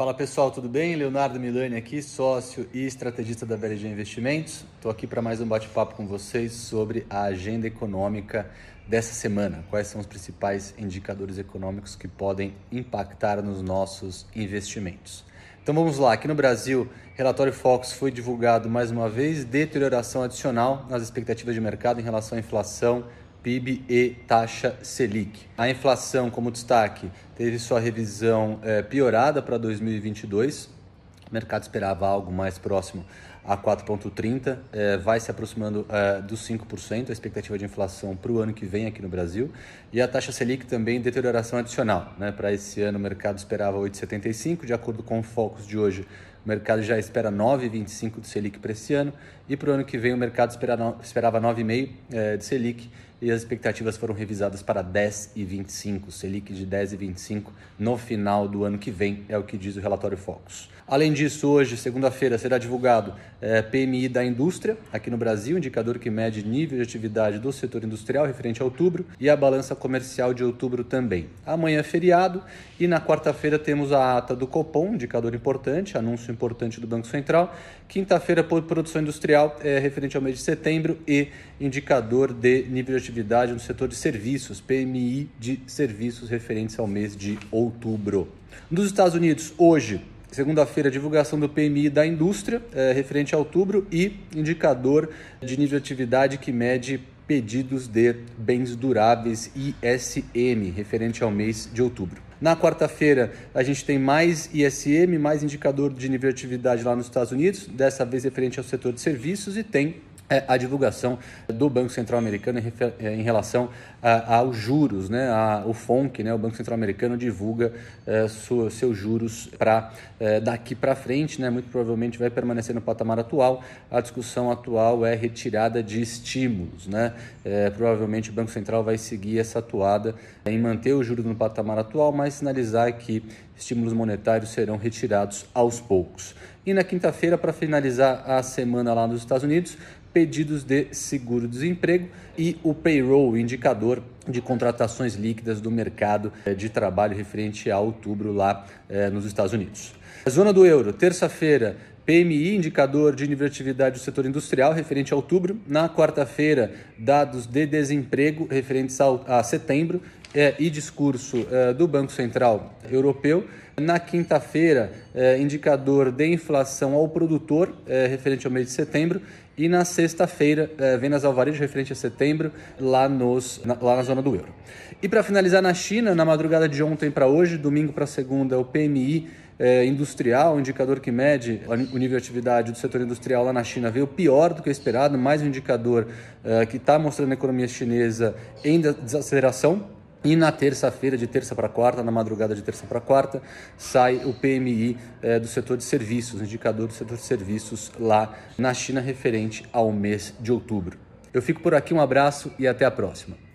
Fala pessoal, tudo bem? Leonardo Milani aqui, sócio e estrategista da BLG Investimentos. Estou aqui para mais um bate-papo com vocês sobre a agenda econômica dessa semana. Quais são os principais indicadores econômicos que podem impactar nos nossos investimentos? Então vamos lá, aqui no Brasil, relatório Fox foi divulgado mais uma vez, deterioração adicional nas expectativas de mercado em relação à inflação PIB e taxa Selic. A inflação, como destaque, teve sua revisão é, piorada para 2022. O mercado esperava algo mais próximo a 4,30, é, vai se aproximando é, dos 5%, a expectativa de inflação para o ano que vem aqui no Brasil. E a taxa Selic também deterioração adicional. Né? Para esse ano, o mercado esperava 8,75, de acordo com o Focus de hoje, o mercado já espera 9,25 de Selic para esse ano e para o ano que vem o mercado esperava 9,5 é, de Selic e as expectativas foram revisadas para 10,25, Selic de 10,25 no final do ano que vem, é o que diz o relatório Focus. Além disso, hoje, segunda-feira, será divulgado é, PMI da indústria aqui no Brasil, indicador que mede nível de atividade do setor industrial referente a outubro, e a balança comercial de outubro também. Amanhã é feriado e na quarta-feira temos a ata do Copom, indicador importante, anúncio importante do Banco Central. Quinta-feira, produção industrial, é, referente ao mês de setembro, e indicador de nível de atividade no setor de serviços, PMI de serviços referentes ao mês de outubro. Nos Estados Unidos, hoje, Segunda-feira, divulgação do PMI da indústria, é, referente a outubro, e indicador de nível de atividade que mede pedidos de bens duráveis ISM, referente ao mês de outubro. Na quarta-feira, a gente tem mais ISM, mais indicador de nível de atividade lá nos Estados Unidos, dessa vez referente ao setor de serviços, e tem a divulgação do Banco Central Americano em, é, relação aos juros, né? O FONC, né? o Banco Central Americano, divulga é, seus juros para é, daqui para frente, né? muito provavelmente vai permanecer no patamar atual. A discussão atual é retirada de estímulos. Né? É, provavelmente o Banco Central vai seguir essa atuada em manter o juros no patamar atual, mas sinalizar que estímulos monetários serão retirados aos poucos. E na quinta-feira, para finalizar a semana lá nos Estados Unidos, pedidos de seguro-desemprego e o payroll, indicador de contratações líquidas do mercado eh, de trabalho referente a outubro lá eh, nos Estados Unidos. Zona do euro, terça-feira, PMI, indicador de atividade do setor industrial, referente a outubro. Na quarta-feira, dados de desemprego referentes a setembro é, e discurso é, do Banco Central Europeu. Na quinta-feira, é, indicador de inflação ao produtor, é, referente ao mês de setembro. E na sexta-feira, é, vendas ao varejo referente a setembro, lá, nos, na, lá na zona do euro. E para finalizar, na China, na madrugada de ontem para hoje, domingo para segunda, o PMI é, industrial, indicador que mede o nível de atividade do setor industrial lá na China veio pior do que o esperado, mais um indicador que está mostrando a economia chinesa em desaceleração. E na terça-feira, de terça para quarta, na madrugada de terça para quarta, sai o PMI é, do setor de serviços, indicador do setor de serviços lá na China referente ao mês de outubro. Eu fico por aqui, um abraço e até a próxima.